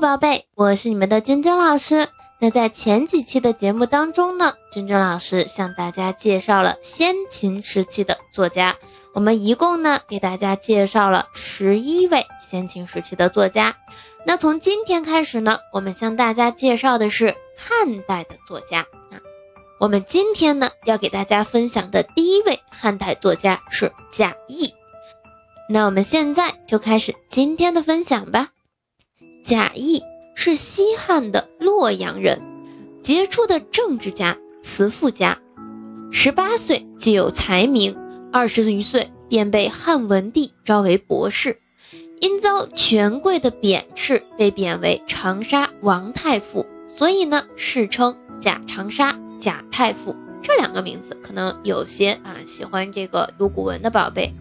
宝贝，我是你们的君君老师。那在前几期的节目当中呢，君君老师向大家介绍了先秦时期的作家。我们一共呢给大家介绍了十一位先秦时期的作家。那从今天开始呢，我们向大家介绍的是汉代的作家。啊，我们今天呢要给大家分享的第一位汉代作家是贾谊。那我们现在就开始今天的分享吧。贾谊是西汉的洛阳人，杰出的政治家、辞赋家。十八岁即有才名，二十余岁便被汉文帝招为博士。因遭权贵的贬斥，被贬为长沙王太傅，所以呢，世称贾长沙、贾太傅。这两个名字，可能有些啊喜欢这个读古文的宝贝。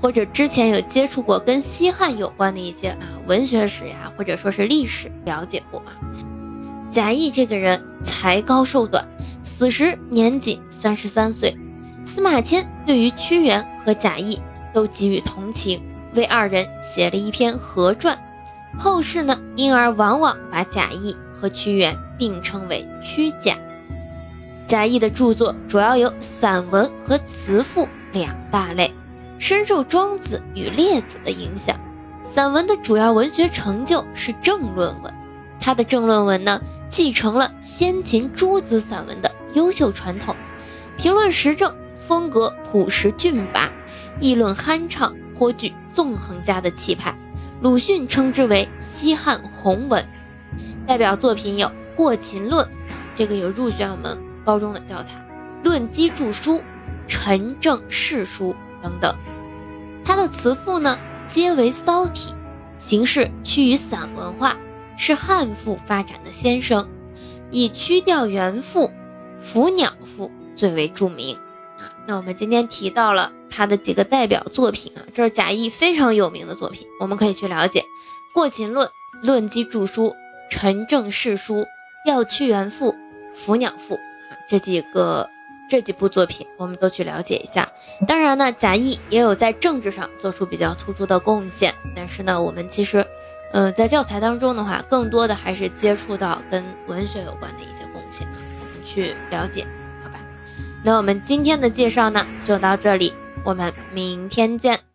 或者之前有接触过跟西汉有关的一些啊文学史呀，或者说是历史了解过啊。贾谊这个人才高寿短，死时年仅三十三岁。司马迁对于屈原和贾谊都给予同情，为二人写了一篇合传。后世呢，因而往往把贾谊和屈原并称为屈贾。贾谊的著作主要有散文和词赋两大类。深受庄子与列子的影响，散文的主要文学成就是政论文。他的政论文呢，继承了先秦诸子散文的优秀传统，评论时政，风格朴实峻拔，议论酣畅，颇具纵横家的气派。鲁迅称之为西汉宏文。代表作品有《过秦论》，这个有入选我们高中的教材，《论机著书》《陈政事书》。等等，他的词赋呢皆为骚体，形式趋于散文化，是汉赋发展的先声，以曲调元赋、伏鸟赋最为著名啊。那我们今天提到了他的几个代表作品啊，这是贾谊非常有名的作品，我们可以去了解《过秦论》《论机注书》《陈政事书》《要屈原赋》《伏鸟赋》这几个。这几部作品我们都去了解一下。当然呢，贾谊也有在政治上做出比较突出的贡献。但是呢，我们其实，嗯，在教材当中的话，更多的还是接触到跟文学有关的一些贡献啊，我们去了解，好吧？那我们今天的介绍呢，就到这里，我们明天见。